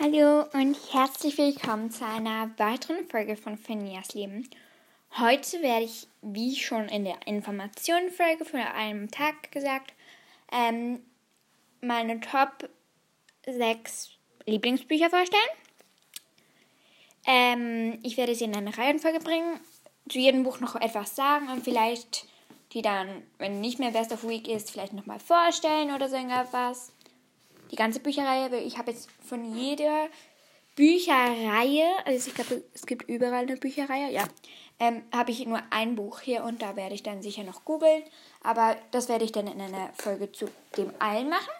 Hallo und herzlich willkommen zu einer weiteren Folge von Fenias Leben. Heute werde ich, wie schon in der Informationenfolge von einem Tag gesagt, ähm, meine Top 6 Lieblingsbücher vorstellen. Ähm, ich werde sie in eine Reihenfolge bringen, zu jedem Buch noch etwas sagen und vielleicht die dann, wenn nicht mehr Best of Week ist, vielleicht nochmal vorstellen oder so irgendwas die ganze Bücherreihe. Ich habe jetzt von jeder Bücherreihe, also ich glaube, es gibt überall eine Bücherreihe, ja, ähm, habe ich nur ein Buch hier und da werde ich dann sicher noch googeln. Aber das werde ich dann in einer Folge zu dem allen machen.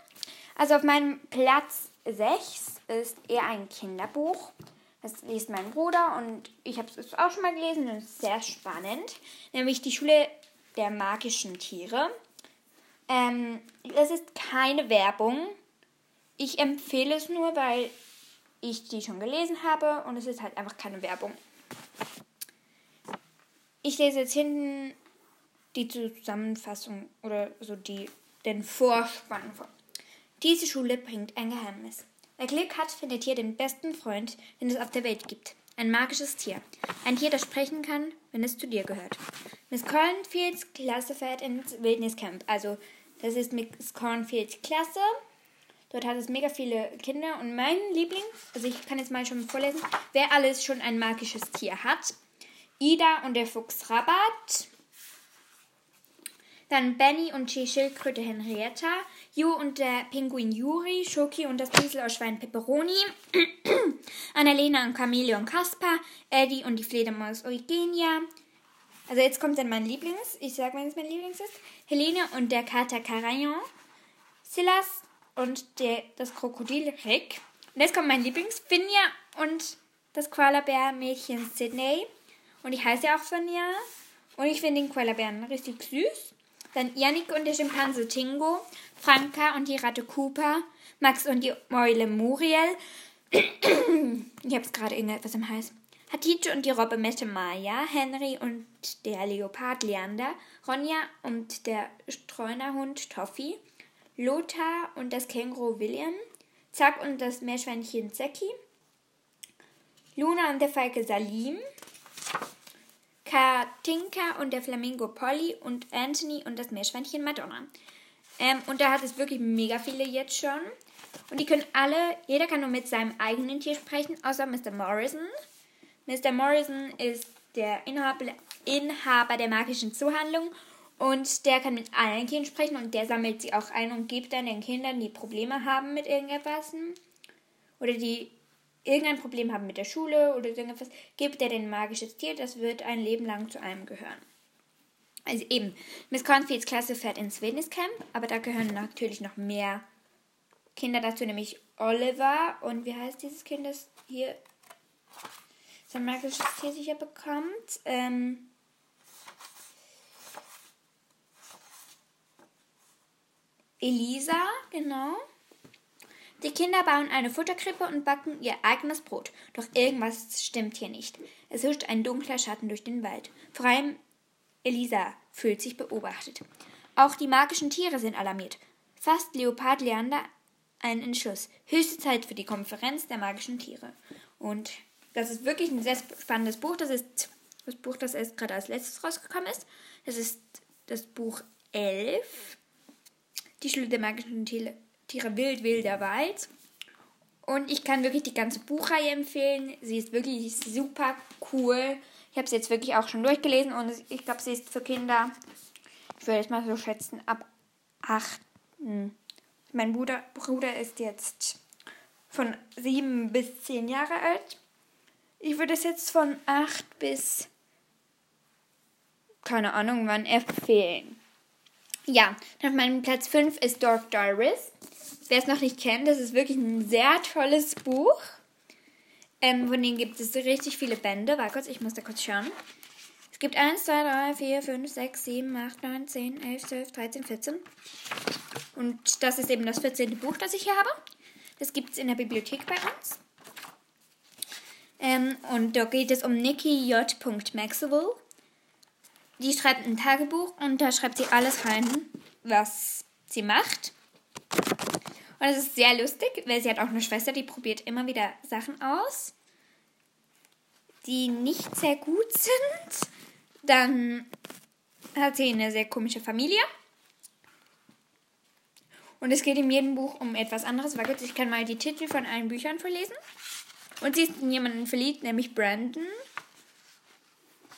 Also auf meinem Platz 6 ist eher ein Kinderbuch. Das liest mein Bruder und ich habe es auch schon mal gelesen und es ist sehr spannend. Nämlich die Schule der magischen Tiere. Ähm, das ist keine Werbung. Ich empfehle es nur, weil ich die schon gelesen habe und es ist halt einfach keine Werbung. Ich lese jetzt hinten die Zusammenfassung oder so die, den Vorspann vor. Diese Schule bringt ein Geheimnis. Wer Glück hat, findet hier den besten Freund, den es auf der Welt gibt. Ein magisches Tier. Ein Tier, das sprechen kann, wenn es zu dir gehört. Miss Cornfields Klasse fährt ins Wildniscamp. Also, das ist Miss Cornfields Klasse. Dort hat es mega viele Kinder und mein Liebling, also ich kann jetzt mal schon vorlesen, wer alles schon ein magisches Tier hat. Ida und der Fuchs Rabat. Dann Benny und die Schildkröte Henrietta. Ju und der Pinguin Juri. Schoki und das Piesel aus Schwein Pepperoni. Annalena und Chameleon Kaspar. Eddie und die Fledermaus Eugenia. Also jetzt kommt dann mein Lieblings. Ich sag mal, was mein Lieblings ist. Helene und der Kater Carayon. Silas und der, das Krokodil Rick. Und jetzt kommt mein Lieblings, Finja und das Koalabär-Mädchen Sydney. Und ich heiße ja auch Finja. Und ich finde den Koalabären richtig süß. Dann Yannick und der Schimpanse Tingo, Franka und die Ratte Cooper, Max und die Mäule Muriel. ich habe es gerade irgendetwas im Hals. Hatice und die Robbe Mette Maya, Henry und der Leopard Leander, Ronja und der Streunerhund Toffee, Lothar und das Känguru William, Zack und das Meerschweinchen Zeki, Luna und der Falke Salim, Katinka und der Flamingo Polly und Anthony und das Meerschweinchen Madonna. Ähm, und da hat es wirklich mega viele jetzt schon. Und die können alle, jeder kann nur mit seinem eigenen Tier sprechen, außer Mr. Morrison. Mr. Morrison ist der Inhaber, Inhaber der magischen Zuhandlung und der kann mit allen Kindern sprechen und der sammelt sie auch ein und gibt dann den Kindern, die Probleme haben mit irgendetwas oder die irgendein Problem haben mit der Schule oder irgendetwas, gibt er den magisches Tier, das wird ein Leben lang zu einem gehören. Also eben, Miss Cornfields Klasse fährt ins Wildniscamp, aber da gehören natürlich noch mehr Kinder dazu, nämlich Oliver und wie heißt dieses Kind, das hier sein magisches Tier sicher bekommt? Ähm, Elisa, genau. Die Kinder bauen eine Futterkrippe und backen ihr eigenes Brot. Doch irgendwas stimmt hier nicht. Es huscht ein dunkler Schatten durch den Wald. Vor allem Elisa fühlt sich beobachtet. Auch die magischen Tiere sind alarmiert. Fast Leopard Leander einen Entschluss. Höchste Zeit für die Konferenz der magischen Tiere. Und das ist wirklich ein sehr spannendes Buch. Das ist das Buch, das erst gerade als letztes rausgekommen ist. Das ist das Buch 11 die Schule der magischen Tiere, Wild, Wilder Wald. Und ich kann wirklich die ganze Buchreihe empfehlen. Sie ist wirklich super cool. Ich habe sie jetzt wirklich auch schon durchgelesen und ich glaube, sie ist für Kinder, ich würde es mal so schätzen, ab 8. Mein Bruder, Bruder ist jetzt von 7 bis 10 Jahre alt. Ich würde es jetzt von 8 bis keine Ahnung wann empfehlen. Ja, auf meinem Platz 5 ist Dark Doris. Wer es noch nicht kennt, das ist wirklich ein sehr tolles Buch. Ähm, von denen gibt es richtig viele Bände. Warte kurz, ich muss da kurz schauen. Es gibt 1, 2, 3, 4, 5, 6, 7, 8, 9, 10, 11, 12, 13, 14. Und das ist eben das 14. Buch, das ich hier habe. Das gibt es in der Bibliothek bei uns. Ähm, und da geht es um Nikki J. Maxwell die schreibt ein Tagebuch und da schreibt sie alles rein, was sie macht. Und es ist sehr lustig, weil sie hat auch eine Schwester, die probiert immer wieder Sachen aus, die nicht sehr gut sind. Dann hat sie eine sehr komische Familie. Und es geht in jedem Buch um etwas anderes. Warte, ich kann mal die Titel von allen Büchern verlesen. Und sie ist in jemanden verliebt, nämlich Brandon.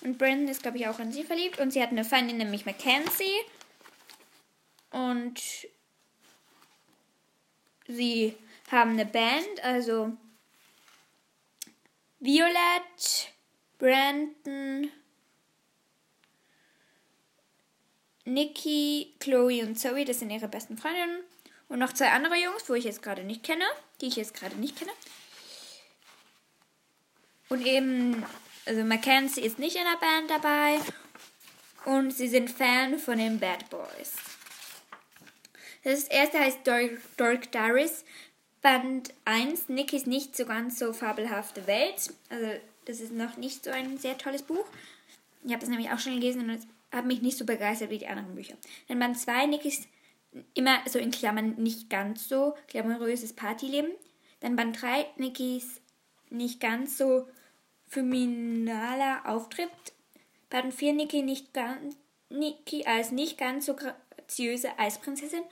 Und Brandon ist, glaube ich, auch in sie verliebt. Und sie hat eine Feindin, nämlich Mackenzie. Und sie haben eine Band, also Violet, Brandon, Nikki, Chloe und Zoe, das sind ihre besten Freundinnen. Und noch zwei andere Jungs, wo ich jetzt gerade nicht kenne, die ich jetzt gerade nicht kenne. Und eben, also Mackenzie ist nicht in der Band dabei. Und sie sind Fan von den Bad Boys. Das erste heißt Dark Diaries. Band 1, Nickys nicht so ganz so fabelhafte Welt. Also, das ist noch nicht so ein sehr tolles Buch. Ich habe das nämlich auch schon gelesen und hat mich nicht so begeistert wie die anderen Bücher. Dann Band 2, Nickys immer so in Klammern nicht ganz so glamouröses Partyleben. Dann Band 3, Nickys nicht ganz so feminaler Auftritt. Band 4, Nicky nicht ganz Niki als nicht ganz so graziöse Eisprinzessin.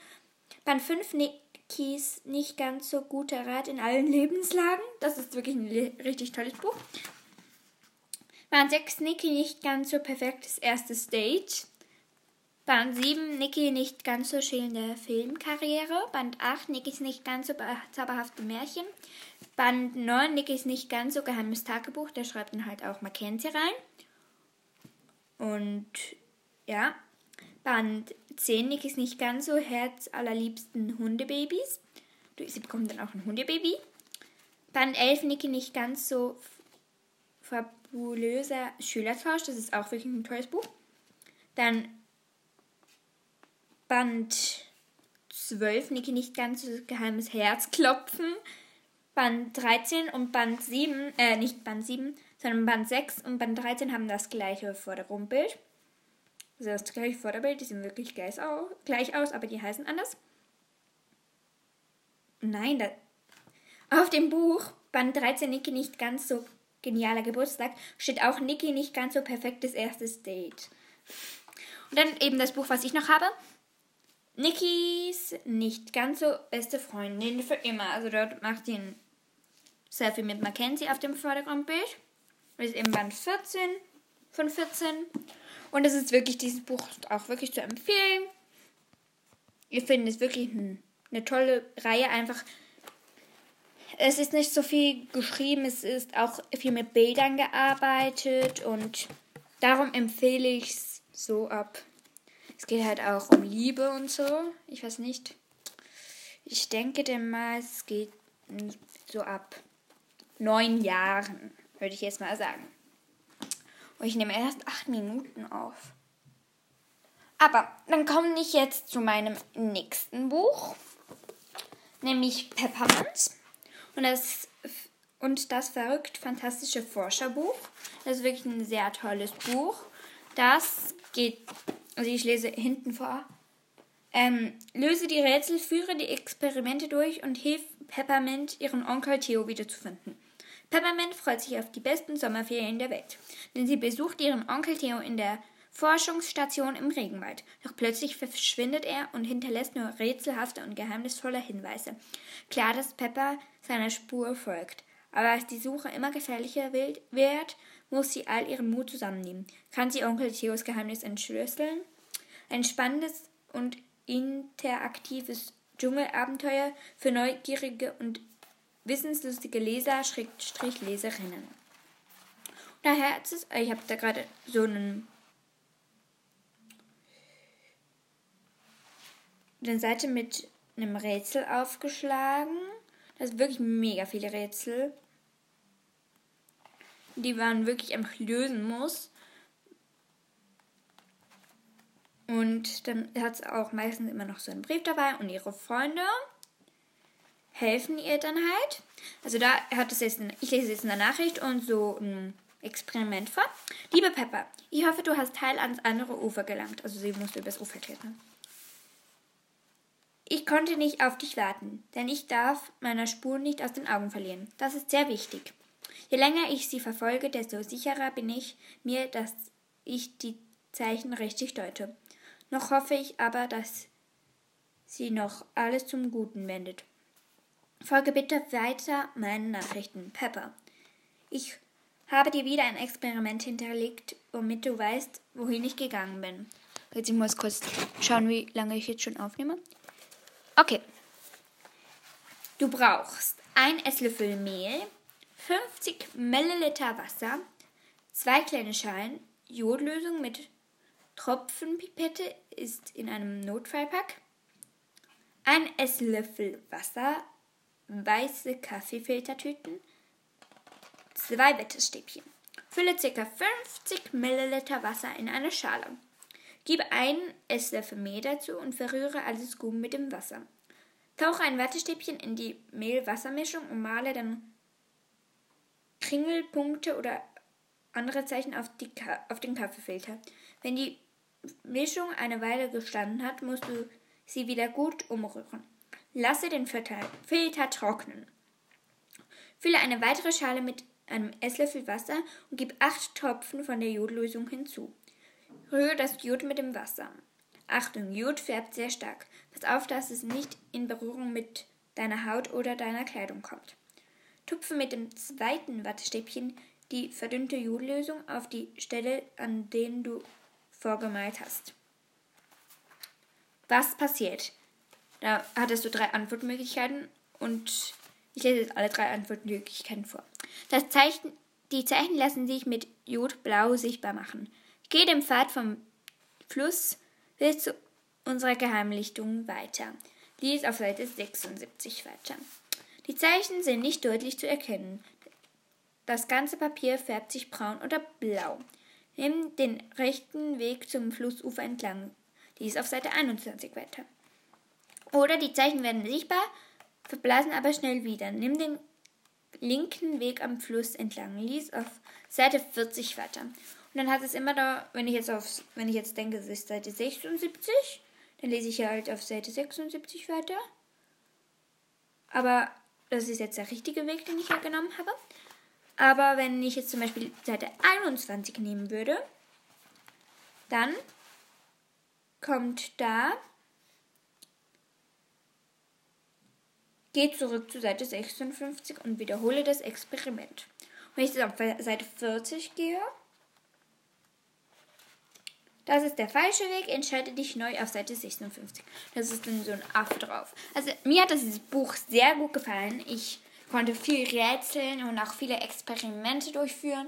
Band 5, Nikis nicht ganz so guter Rat in allen Lebenslagen. Das ist wirklich ein richtig tolles Buch. Band 6, Niki nicht ganz so perfektes erstes Date. Band 7, Niki nicht ganz so schillende Filmkarriere. Band 8, Nikis nicht ganz so zauberhafte Märchen. Band 9, Nikis nicht ganz so geheimes Tagebuch. Der schreibt dann halt auch Mackenzie rein. Und ja, Band 10, Nikis nicht ganz so Herz allerliebsten Hundebabys. Sie bekommt dann auch ein Hundebaby. Band 11, Niki nicht ganz so fabulöser Schülertausch. Das ist auch wirklich ein tolles Buch. Dann Band 12, Niki nicht ganz so geheimes Herzklopfen. Band 13 und Band 7, äh, nicht Band 7, sondern Band 6 und Band 13 haben das gleiche Vordergrundbild. Also das gleiche Vorderbild, die sehen wirklich gleich aus, gleich aus aber die heißen anders. Nein, da, auf dem Buch Band 13 Niki nicht ganz so genialer Geburtstag steht auch Niki nicht ganz so perfektes erstes Date. Und dann eben das Buch, was ich noch habe, Nikis nicht ganz so beste Freundin für immer. Also dort macht sie ein Selfie mit Mackenzie auf dem Vordergrundbild. Das ist eben Band 14 von 14. Und es ist wirklich, dieses Buch auch wirklich zu empfehlen. Ich finde es wirklich eine tolle Reihe. Einfach, es ist nicht so viel geschrieben, es ist auch viel mit Bildern gearbeitet und darum empfehle ich es so ab es geht halt auch um Liebe und so. Ich weiß nicht. Ich denke denn mal, es geht so ab neun Jahren, würde ich jetzt mal sagen. Und ich nehme erst acht Minuten auf. Aber dann komme ich jetzt zu meinem nächsten Buch, nämlich Peppermint. Und das, und das verrückt fantastische Forscherbuch. Das ist wirklich ein sehr tolles Buch. Das geht also ich lese hinten vor. Ähm, löse die Rätsel, führe die Experimente durch und hilf Peppermint, ihren Onkel Theo wiederzufinden. Peppermint freut sich auf die besten Sommerferien der Welt, denn sie besucht ihren Onkel Theo in der Forschungsstation im Regenwald. Doch plötzlich verschwindet er und hinterlässt nur rätselhafte und geheimnisvolle Hinweise. Klar, dass Pepper seiner Spur folgt. Aber als die Suche immer gefährlicher wird, muss sie all ihren Mut zusammennehmen. Kann sie Onkel Theos Geheimnis entschlüsseln? Ein spannendes und interaktives Dschungelabenteuer für neugierige und wissenslustige Leser, Schrägstrich Leserinnen. Daher ist es, ich habe da gerade so einen eine Seite mit einem Rätsel aufgeschlagen. Da sind wirklich mega viele Rätsel die man wirklich einfach lösen muss. Und dann hat es auch meistens immer noch so einen Brief dabei und ihre Freunde helfen ihr dann halt. Also da hat es jetzt, ich lese jetzt eine Nachricht und so ein Experiment vor. Liebe Pepper, ich hoffe, du hast heil ans andere Ufer gelangt. Also sie musste übers Ufer klettern. Ich konnte nicht auf dich warten, denn ich darf meiner Spur nicht aus den Augen verlieren. Das ist sehr wichtig. Je länger ich sie verfolge, desto sicherer bin ich mir, dass ich die Zeichen richtig deute. Noch hoffe ich aber, dass sie noch alles zum Guten wendet. Folge bitte weiter meinen Nachrichten, Pepper. Ich habe dir wieder ein Experiment hinterlegt, womit du weißt, wohin ich gegangen bin. Jetzt ich muss kurz schauen, wie lange ich jetzt schon aufnehme. Okay. Du brauchst ein Esslöffel Mehl, 50 Milliliter Wasser, zwei kleine Schalen Jodlösung mit Tropfenpipette ist in einem Notfallpack, ein Esslöffel Wasser, weiße Kaffeefiltertüten, zwei Wettestäbchen. Fülle ca. 50 Milliliter Wasser in eine Schale. Gib einen Esslöffel Mehl dazu und verrühre alles gut mit dem Wasser. Tauche ein Wattestäbchen in die Mehl-Wassermischung und male dann Kringelpunkte oder andere Zeichen auf, auf, den Kaffeefilter. Wenn die Mischung eine Weile gestanden hat, musst du sie wieder gut umrühren. Lasse den Filter trocknen. Fülle eine weitere Schale mit einem Esslöffel Wasser und gib acht Tropfen von der Jodlösung hinzu. Rühre das Jod mit dem Wasser. Achtung, Jod färbt sehr stark. Pass auf, dass es nicht in Berührung mit deiner Haut oder deiner Kleidung kommt. Tupfe mit dem zweiten Wattestäbchen die verdünnte Jodlösung auf die Stelle, an denen du vorgemalt hast. Was passiert? Da hattest du drei Antwortmöglichkeiten und ich lese jetzt alle drei Antwortmöglichkeiten vor. Das Zeichen, die Zeichen lassen sich mit Jod blau sichtbar machen. Geh dem Pfad vom Fluss bis zu unserer Geheimlichtung weiter. Lies auf Seite 76 weiter. Die Zeichen sind nicht deutlich zu erkennen. Das ganze Papier färbt sich braun oder blau. Nimm den rechten Weg zum Flussufer entlang. Lies auf Seite 21 weiter. Oder die Zeichen werden sichtbar, verblasen aber schnell wieder. Nimm den linken Weg am Fluss entlang. Lies auf Seite 40 weiter. Und dann hat es immer da, wenn ich jetzt auf, wenn ich jetzt denke, es ist Seite 76, dann lese ich halt auf Seite 76 weiter. Aber das ist jetzt der richtige Weg, den ich ja genommen habe. Aber wenn ich jetzt zum Beispiel Seite 21 nehmen würde, dann kommt da Geh zurück zu Seite 56 und wiederhole das Experiment. Wenn ich jetzt auf Seite 40 gehe, das ist der falsche Weg, entscheide dich neu auf Seite 56. Das ist dann so ein Affe drauf. Also mir hat das Buch sehr gut gefallen. Ich konnte viel rätseln und auch viele Experimente durchführen.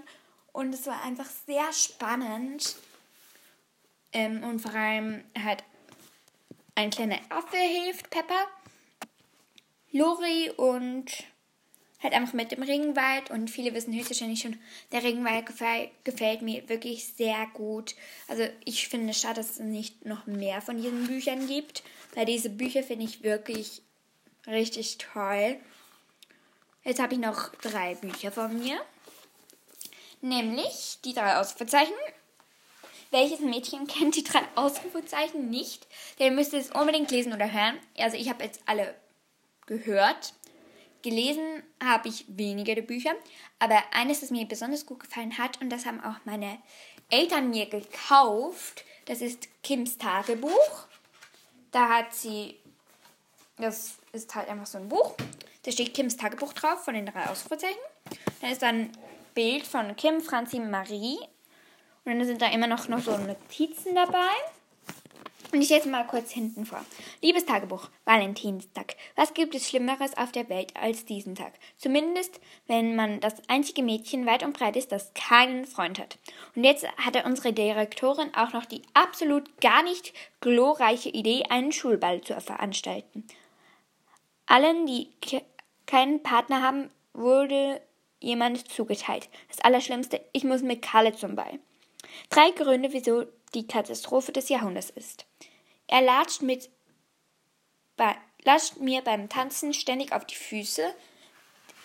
Und es war einfach sehr spannend. Ähm, und vor allem hat ein kleiner Affe hilft Pepper. Lori und halt einfach mit dem Regenwald. Und viele wissen höchstwahrscheinlich schon, der Regenwald gefällt, gefällt mir wirklich sehr gut. Also ich finde es schade, dass es nicht noch mehr von diesen Büchern gibt, weil diese Bücher finde ich wirklich richtig toll. Jetzt habe ich noch drei Bücher von mir. Nämlich die drei Ausrufezeichen. Welches Mädchen kennt die drei Ausrufezeichen nicht? Der müsste es unbedingt lesen oder hören. Also ich habe jetzt alle gehört. Gelesen habe ich weniger der Bücher, aber eines, das mir besonders gut gefallen hat, und das haben auch meine Eltern mir gekauft, das ist Kims Tagebuch. Da hat sie, das ist halt einfach so ein Buch, da steht Kims Tagebuch drauf von den drei Ausrufezeichen. Da ist dann ein Bild von Kim, Franzi, Marie. Und dann sind da immer noch, noch so Notizen dabei. Und ich lese mal kurz hinten vor. Liebes Tagebuch, Valentinstag. Was gibt es Schlimmeres auf der Welt als diesen Tag? Zumindest, wenn man das einzige Mädchen weit und breit ist, das keinen Freund hat. Und jetzt hatte unsere Direktorin auch noch die absolut gar nicht glorreiche Idee, einen Schulball zu veranstalten. Allen, die keinen Partner haben, wurde jemand zugeteilt. Das Allerschlimmste, ich muss mit Kalle zum Ball. Drei Gründe, wieso die Katastrophe des Jahrhunderts ist. Er latscht, mit, bei, latscht mir beim Tanzen ständig auf die Füße.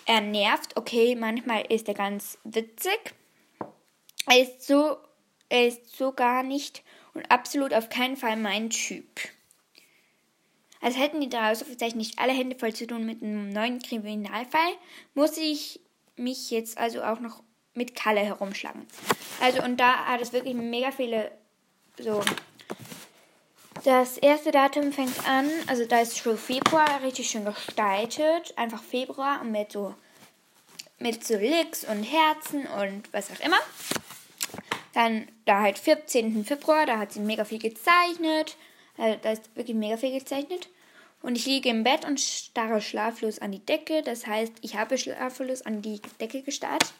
Er nervt, okay, manchmal ist er ganz witzig. Er ist so, er ist so gar nicht und absolut auf keinen Fall mein Typ. Als hätten die drei Ausrufezeichen nicht alle Hände voll zu tun mit einem neuen Kriminalfall, muss ich mich jetzt also auch noch mit Kalle herumschlagen. Also, und da hat es wirklich mega viele so. Das erste Datum fängt an, also da ist schon Februar richtig schön gestaltet. Einfach Februar und mit so, mit so Licks und Herzen und was auch immer. Dann da halt 14. Februar, da hat sie mega viel gezeichnet. Also, da ist wirklich mega viel gezeichnet. Und ich liege im Bett und starre schlaflos an die Decke. Das heißt, ich habe schlaflos an die Decke gestarrt.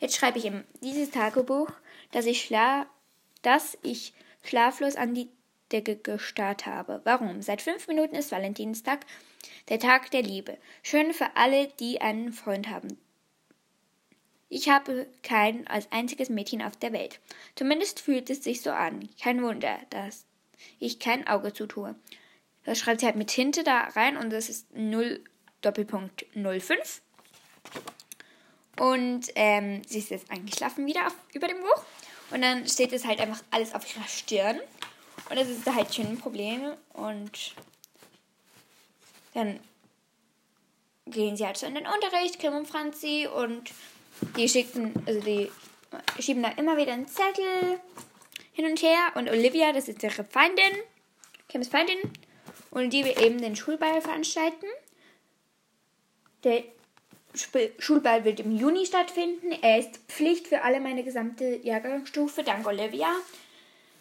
Jetzt schreibe ich in dieses Tagebuch, dass ich, schla dass ich schlaflos an die Decke gestarrt habe. Warum? Seit fünf Minuten ist Valentinstag, der Tag der Liebe. Schön für alle, die einen Freund haben. Ich habe kein als einziges Mädchen auf der Welt. Zumindest fühlt es sich so an. Kein Wunder, dass ich kein Auge zutue. Das schreibt sie halt mit Tinte da rein und das ist 0 Doppelpunkt 05. Und ähm, sie ist jetzt eingeschlafen wieder auf, über dem Buch. Und dann steht es halt einfach alles auf ihrer Stirn. Und das ist halt schon ein Problem. Und dann gehen sie halt so in den Unterricht, Kim und Franzi, und die schicken, also die schieben da immer wieder einen Zettel hin und her. Und Olivia, das ist ihre Feindin, Kims Feindin, und die will eben den Schulball veranstalten. Der Schulball wird im Juni stattfinden. Er ist Pflicht für alle meine gesamte Jahrgangsstufe, dank Olivia.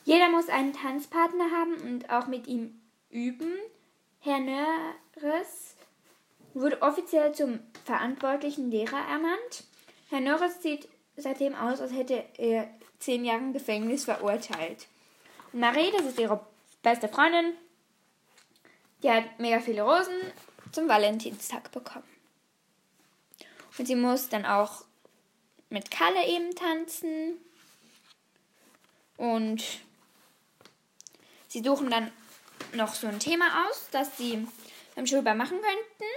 Jeder muss einen Tanzpartner haben und auch mit ihm üben. Herr Nörres wurde offiziell zum verantwortlichen Lehrer ernannt. Herr Norris sieht seitdem aus, als hätte er zehn Jahre Gefängnis verurteilt. Und Marie, das ist ihre beste Freundin, die hat mega viele Rosen zum Valentinstag bekommen. Und sie muss dann auch mit Kalle eben tanzen. Und sie suchen dann noch so ein Thema aus, das sie beim Schulball machen könnten.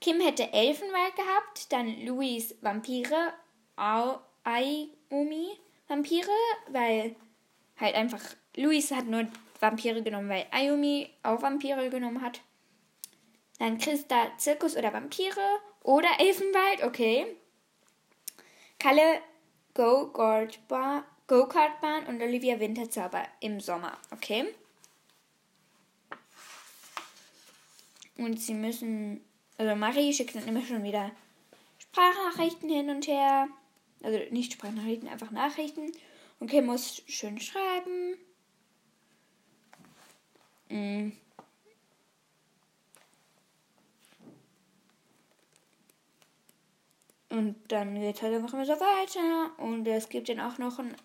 Kim hätte Elfenwald gehabt, dann Louis Vampire, Ayumi Vampire, weil halt einfach Louis hat nur Vampire genommen, weil Ayumi auch Vampire genommen hat. Dann Christa Zirkus oder Vampire oder Elfenwald, okay. Kalle Go-Kartbahn und Olivia Winterzauber im Sommer, okay. Und sie müssen also Marie schickt dann immer schon wieder Sprachnachrichten hin und her. Also nicht Sprachnachrichten, einfach Nachrichten. Und Kim muss schön schreiben. Mm. Und dann geht halt einfach immer so weiter. Und es gibt dann auch noch einen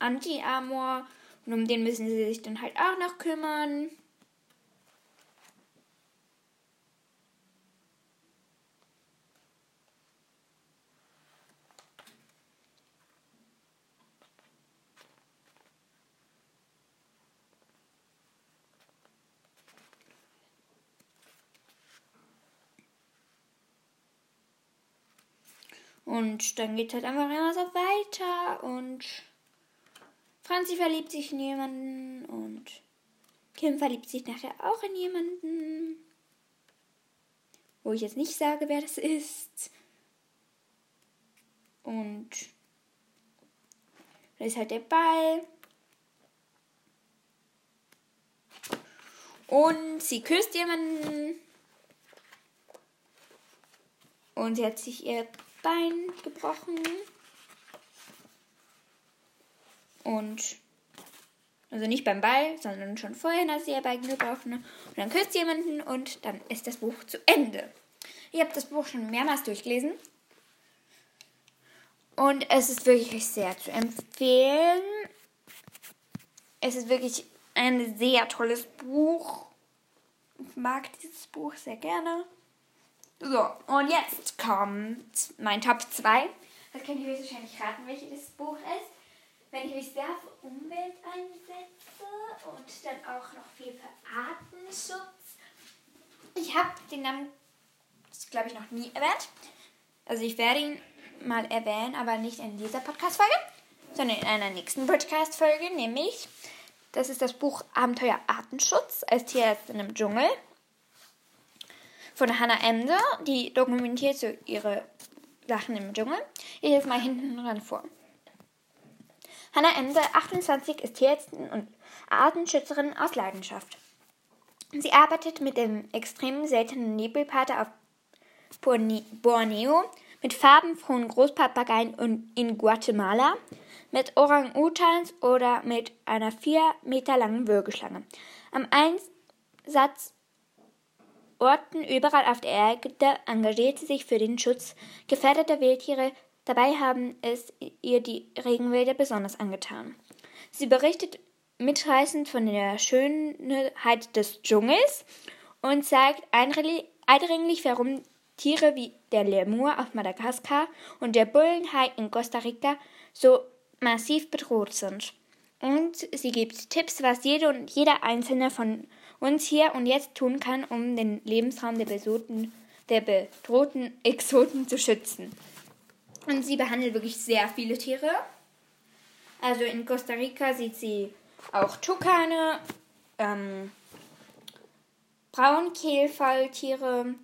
Anti-Amor. Und um den müssen sie sich dann halt auch noch kümmern. Und dann geht es halt einfach immer so weiter und Franzi verliebt sich in jemanden und Kim verliebt sich nachher auch in jemanden. Wo ich jetzt nicht sage, wer das ist. Und da ist halt der Ball. Und sie küsst jemanden. Und sie hat sich ihr Bein gebrochen. Und also nicht beim Ball, sondern schon vorher hat sie ihr Bein gebrochen. Und dann küsst jemanden und dann ist das Buch zu Ende. Ich habe das Buch schon mehrmals durchgelesen. Und es ist wirklich sehr zu empfehlen. Es ist wirklich ein sehr tolles Buch. Ich mag dieses Buch sehr gerne. So, und jetzt kommt mein Top 2. Das könnt ihr wahrscheinlich raten, welches Buch ist. Wenn ich mich sehr für Umwelt einsetze und dann auch noch viel für Artenschutz. Ich habe den Namen, glaube ich, noch nie erwähnt. Also ich werde ihn mal erwähnen, aber nicht in dieser Podcast-Folge, sondern in einer nächsten Podcast-Folge, nämlich, das ist das Buch Abenteuer Artenschutz als Tierärztin im Dschungel. Von Hannah Emde, die dokumentiert so ihre Sachen im Dschungel. Ich lese mal hinten dran vor. Hannah Emde, 28, ist Tierärztin und Artenschützerin aus Leidenschaft. Sie arbeitet mit dem extrem seltenen Nebelpater auf Borneo, mit farbenfrohen Großpapageien in Guatemala, mit Orang-Utans oder mit einer vier Meter langen Würgeschlange. Am Einsatz Orten überall auf der Erde engagiert sie sich für den Schutz gefährdeter Wildtiere. Dabei haben es ihr die Regenwälder besonders angetan. Sie berichtet mitreißend von der Schönheit des Dschungels und zeigt eindringlich, warum Tiere wie der Lemur auf Madagaskar und der Bullenhai in Costa Rica so massiv bedroht sind. Und sie gibt Tipps, was jede und jeder einzelne von uns hier und jetzt tun kann, um den Lebensraum der, Besoten, der bedrohten Exoten zu schützen. Und sie behandelt wirklich sehr viele Tiere. Also in Costa Rica sieht sie auch Tukane, ähm, Braunkehlfalltiere,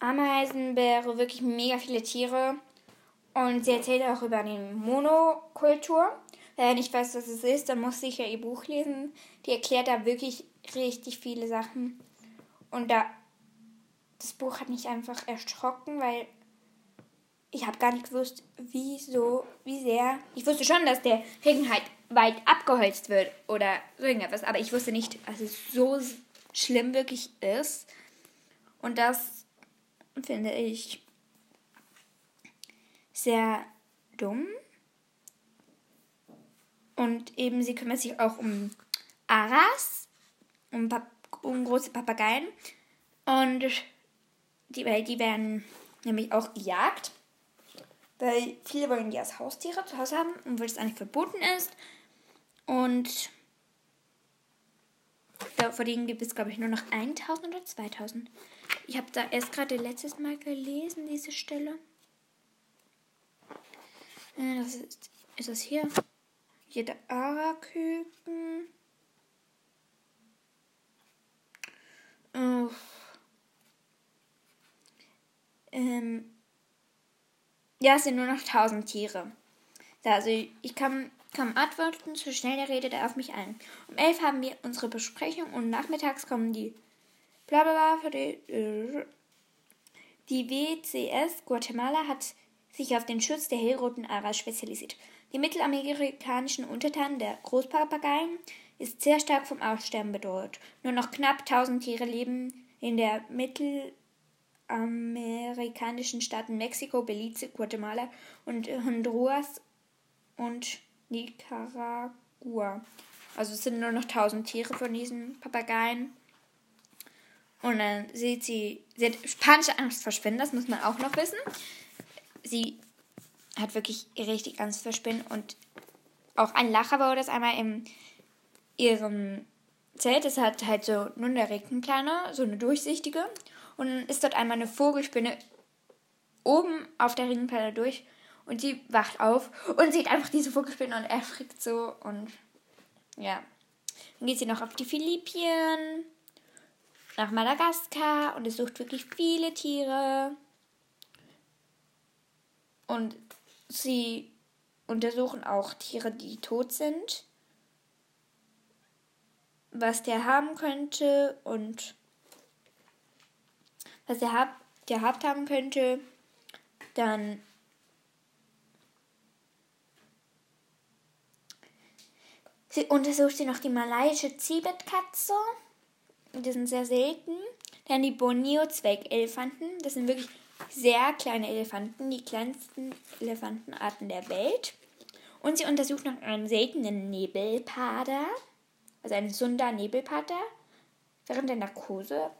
Ameisenbäre, wirklich mega viele Tiere. Und sie erzählt auch über die Monokultur. Wer nicht weiß, was es ist, dann muss sicher ihr Buch lesen. Die erklärt da wirklich richtig viele Sachen. Und da das Buch hat mich einfach erschrocken, weil ich habe gar nicht gewusst, wie so, wie sehr. Ich wusste schon, dass der Regen halt weit abgeholzt wird oder so irgendetwas, aber ich wusste nicht, dass es so schlimm wirklich ist. Und das finde ich sehr dumm. Und eben sie kümmert sich auch um Aras, um, Pap um große Papageien. Und die, die werden nämlich auch gejagt. Weil viele wollen die als Haustiere zu Hause haben weil es eigentlich verboten ist. Und vor denen gibt es, glaube ich, nur noch 1000 oder 2000. Ich habe da erst gerade letztes Mal gelesen, diese Stelle. Äh, das ist, ist das hier? Jeder Araküken. Oh. Ähm. Ja, es sind nur noch 1000 Tiere. Also, ich kann kaum antworten, zu schnell redet er auf mich ein. Um 11 haben wir unsere Besprechung und nachmittags kommen die Blablabla für die. Äh, die WCS Guatemala hat sich auf den Schutz der hellroten Aras spezialisiert. Die mittelamerikanischen Untertanen der Großpapageien ist sehr stark vom Aussterben bedroht. Nur noch knapp 1000 Tiere leben in der mittelamerikanischen Staaten Mexiko, Belize, Guatemala und Honduras und Nicaragua. Also es sind nur noch 1000 Tiere von diesen Papageien. Und dann sieht sie, sie hat panische Angst vor Spinnen, das muss man auch noch wissen sie hat wirklich richtig Angst vor Spinnen und auch ein Lacher war das einmal in ihrem Zelt. Es hat halt so nur eine Regenplane, so eine durchsichtige. Und dann ist dort einmal eine Vogelspinne oben auf der Regenplane durch und sie wacht auf und sieht einfach diese Vogelspinne und erschrickt so und ja. Dann geht sie noch auf die Philippinen, nach Madagaskar und es sucht wirklich viele Tiere. Und sie untersuchen auch Tiere, die tot sind, was der haben könnte und was er hab, gehabt haben könnte. Dann sie untersucht sie noch die malaiische Zibetkatze. Die sind sehr selten. Dann die Borneo-Zweckelefanten. Das sind wirklich sehr kleine Elefanten, die kleinsten Elefantenarten der Welt. Und sie untersucht noch einen seltenen Nebelpader, also einen Sunda-Nebelpader, während der Narkose.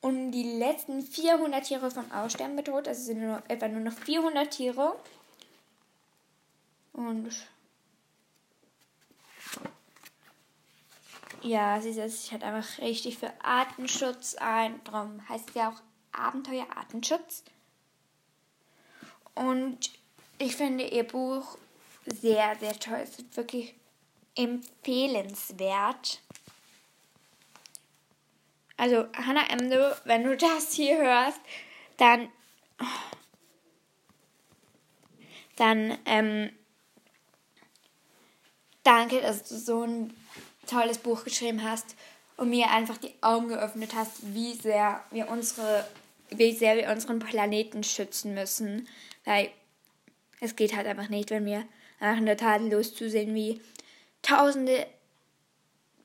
Und die letzten 400 Tiere von Aussterben bedroht, also sind nur, etwa nur noch 400 Tiere. Und ja, sie setzt sich halt einfach richtig für Artenschutz ein. Darum heißt ja auch Abenteuer Artenschutz. Und ich finde ihr Buch sehr, sehr toll. Es ist wirklich empfehlenswert. Also, Hannah Emde, wenn du das hier hörst, dann. Dann, ähm. Danke, dass du so ein tolles Buch geschrieben hast und mir einfach die Augen geöffnet hast, wie sehr wir unsere, wie sehr wir unseren Planeten schützen müssen. Weil es geht halt einfach nicht, wenn wir einfach nur tatenlos zusehen, wie tausende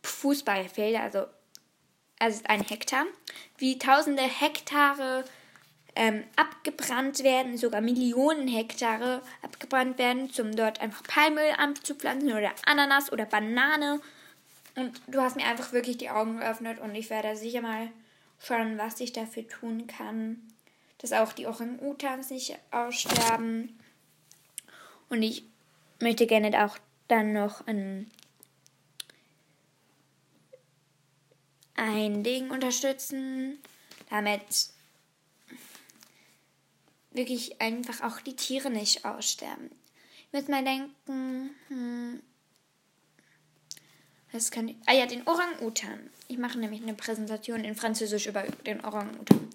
Fußballfelder, also also ein Hektar, wie tausende Hektare ähm, abgebrannt werden, sogar Millionen Hektare abgebrannt werden, um dort einfach Palmöl anzupflanzen oder Ananas oder Banane. Und du hast mir einfach wirklich die Augen geöffnet und ich werde sicher mal schauen, was ich dafür tun kann, dass auch die Orang-Utans nicht aussterben. Und ich möchte gerne auch dann noch ein ein Ding unterstützen, damit wirklich einfach auch die Tiere nicht aussterben. Ich würde mal denken, hm, was kann ich, ah ja, den Orang-Utan. Ich mache nämlich eine Präsentation in Französisch über den Orang-Utan.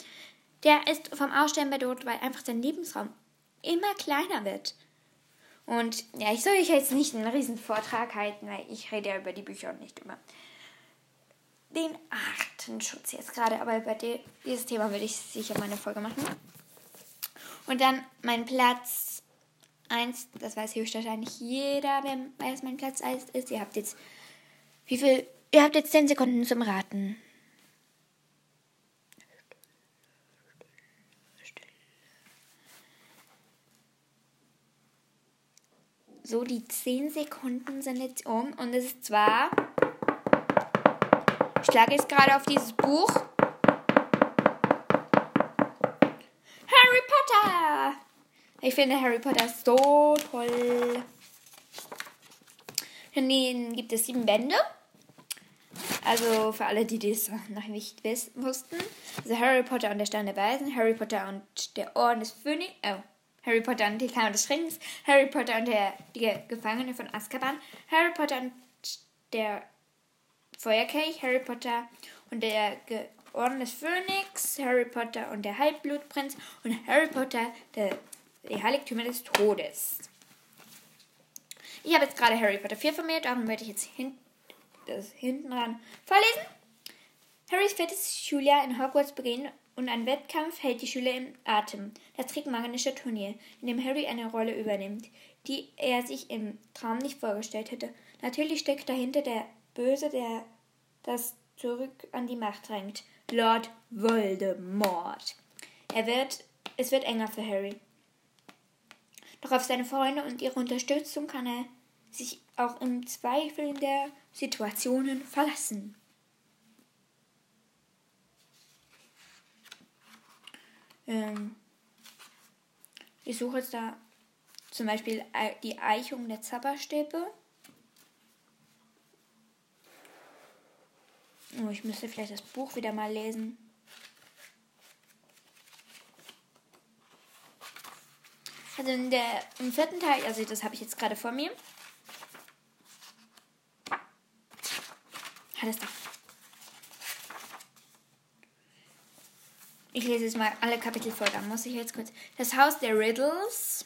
Der ist vom Aussterben bedroht, weil einfach sein Lebensraum immer kleiner wird. Und ja, ich soll euch jetzt nicht einen riesen Vortrag halten, weil ich rede ja über die Bücher und nicht über den Artenschutz jetzt gerade, aber über die, dieses Thema würde ich sicher mal eine Folge machen. Und dann mein Platz 1, das weiß höchstwahrscheinlich jeder, wer weiß mein Platz 1 ist. Ihr habt jetzt, wie viel, ihr habt jetzt 10 Sekunden zum Raten. So, die 10 Sekunden sind jetzt um und es ist zwar ich schlage jetzt gerade auf dieses Buch. Harry Potter! Ich finde Harry Potter so toll. In denen gibt es sieben Bände. Also für alle, die das noch nicht wussten. Also Harry Potter und der Stein der Weisen, Harry Potter und der Orden des Phönix, oh, Harry Potter und die Kammer des Rings, Harry Potter und der die Gefangene von Azkaban, Harry Potter und der Feuerkelch, Harry Potter und der Orden des Phönix, Harry Potter und der Halbblutprinz und Harry Potter, der, die Heiligtümer des Todes. Ich habe jetzt gerade Harry Potter 4 von mir, darum werde ich jetzt hin, das hinten dran vorlesen. Harrys viertes Schuljahr in Hogwarts beginnt und ein Wettkampf hält die Schüler im Atem. Das Trickmagische Turnier, in dem Harry eine Rolle übernimmt, die er sich im Traum nicht vorgestellt hätte. Natürlich steckt dahinter der Böse, der das zurück an die Macht drängt. Lord Voldemort. Er wird, es wird enger für Harry. Doch auf seine Freunde und ihre Unterstützung kann er sich auch im Zweifel der Situationen verlassen. Ähm, ich suche jetzt da zum Beispiel die Eichung der Zapperstäbe. Oh, ich müsste vielleicht das Buch wieder mal lesen. Also in der, im vierten Teil, also das habe ich jetzt gerade vor mir. Hat es doch. Ich lese jetzt mal alle Kapitel vor, dann muss ich jetzt kurz. Das Haus der Riddles.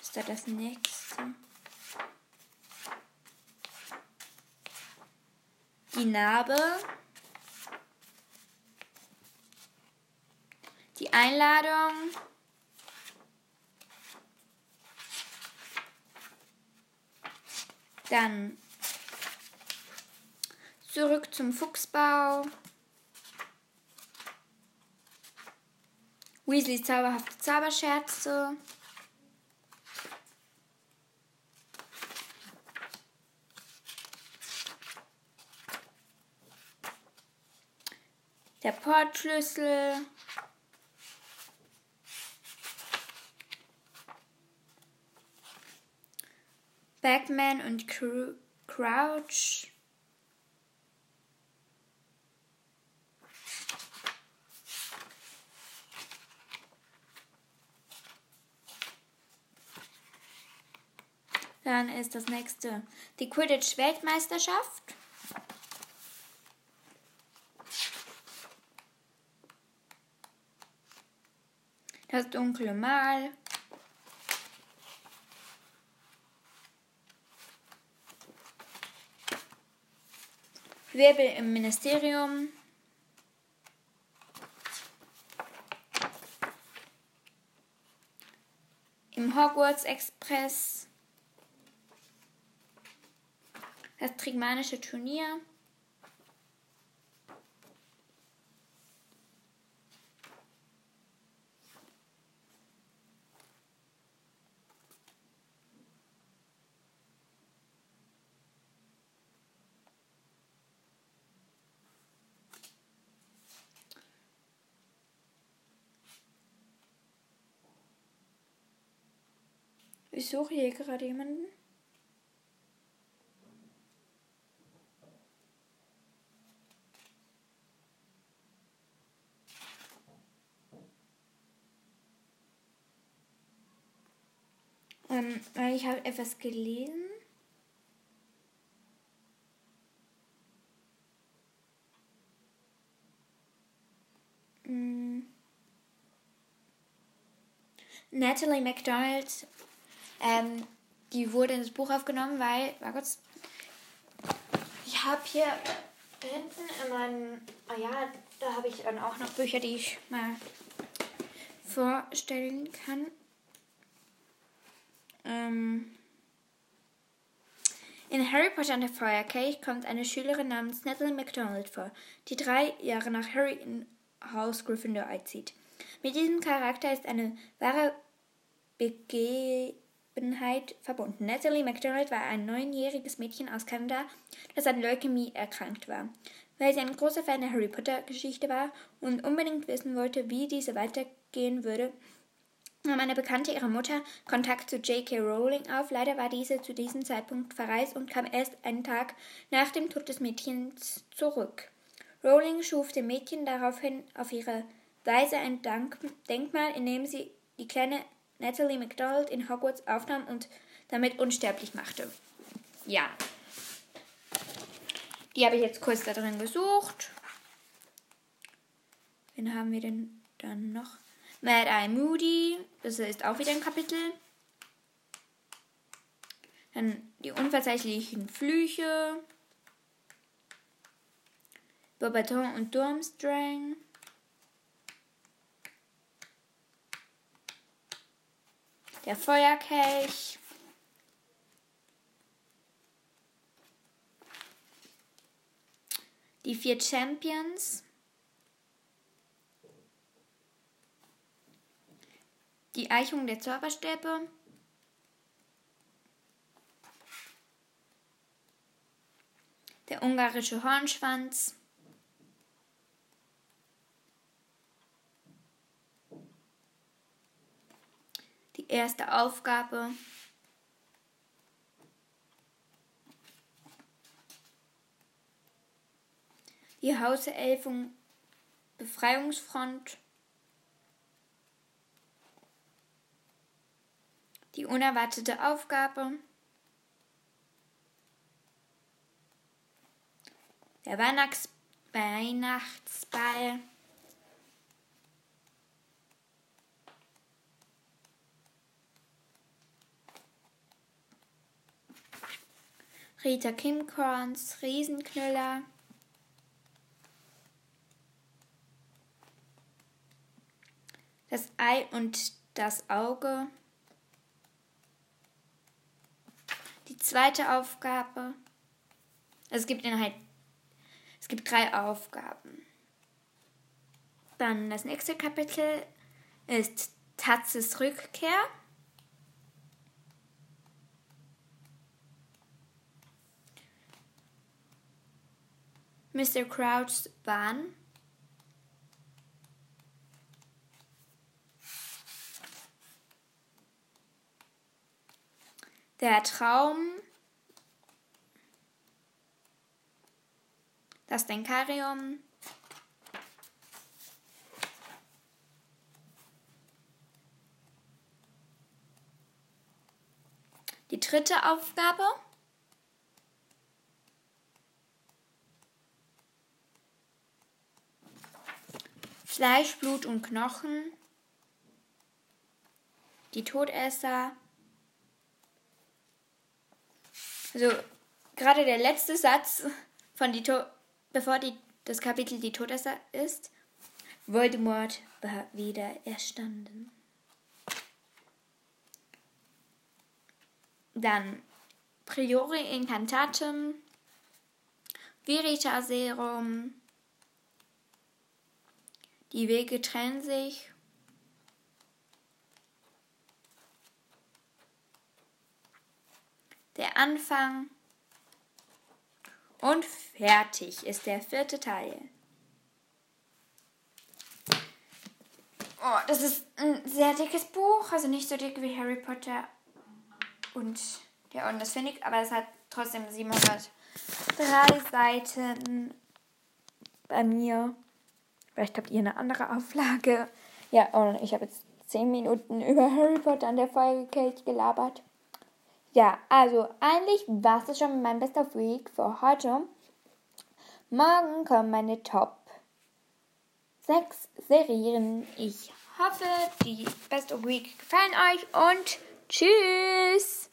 Ist da das nächste? die Narbe, die Einladung, dann zurück zum Fuchsbau, Weasleys zauberhafte Zauberscherze, der Portschlüssel. Backman und Crouch. Dann ist das nächste die Quidditch-Weltmeisterschaft. Das dunkle Mal. Wirbel im Ministerium. Im Hogwarts Express. Das Trigmanische Turnier. Ich suche hier gerade jemanden. Ähm, ich habe etwas gelesen. Mm. Natalie McDonald ähm, die wurde ins Buch aufgenommen, weil, war kurz, ich habe hier hinten in meinem, ah ja, da habe ich dann auch noch Bücher, die ich mal vorstellen kann. Ähm, in Harry Potter und der Feuerkelch kommt eine Schülerin namens Natalie MacDonald vor, die drei Jahre nach Harry in Haus Gryffindor einzieht. Mit diesem Charakter ist eine wahre Begegnung Betroffenheit verbunden. Natalie MacDonald war ein neunjähriges Mädchen aus Kanada, das an Leukämie erkrankt war. Weil sie ein großer Fan der Harry Potter Geschichte war und unbedingt wissen wollte, wie diese weitergehen würde, nahm eine Bekannte ihrer Mutter Kontakt zu J.K. Rowling auf. Leider war diese zu diesem Zeitpunkt verreist und kam erst einen Tag nach dem Tod des Mädchens zurück. Rowling schuf dem Mädchen daraufhin auf ihre Weise ein Dank Denkmal, in dem sie die kleine Natalie MacDonald in Hogwarts aufnahm und damit unsterblich machte. Ja. Die habe ich jetzt kurz da drin gesucht. Wen haben wir denn dann noch? Mad Eye Moody, das ist auch wieder ein Kapitel. Dann die unverzeihlichen Flüche. Bobaton und Durmstrang. Der Feuerkelch. Die vier Champions. Die Eichung der Zauberstäbe. Der ungarische Hornschwanz. Erste Aufgabe. Die Hauselfen Befreiungsfront. Die unerwartete Aufgabe. Der Weihnachts Weihnachtsball. Rita Kimkorns Riesenknüller. Das Ei und das Auge. Die zweite Aufgabe. Es gibt innerhalb. Es gibt drei Aufgaben. Dann das nächste Kapitel ist Tatzes Rückkehr. Mr. Crouchs Bahn. Der Traum. Das Denkarium. Die dritte Aufgabe. Fleisch, Blut und Knochen. Die Todesser. Also gerade der letzte Satz von die to bevor die, das Kapitel die Todesser ist. Voldemort war wieder erstanden. Dann Priori Incantatum, Veritaserum, die Wege trennen sich. Der Anfang. Und fertig ist der vierte Teil. Oh, das ist ein sehr dickes Buch, also nicht so dick wie Harry Potter und der Orden des Phoenix, aber es hat trotzdem 703 Seiten bei mir. Vielleicht habt ihr eine andere Auflage. Ja, und ich habe jetzt 10 Minuten über Harry Potter an der Folge gelabert. Ja, also eigentlich war es schon meinem Best of Week für heute. Morgen kommen meine Top 6 Serien. Ich hoffe, die Best of Week gefallen euch und tschüss!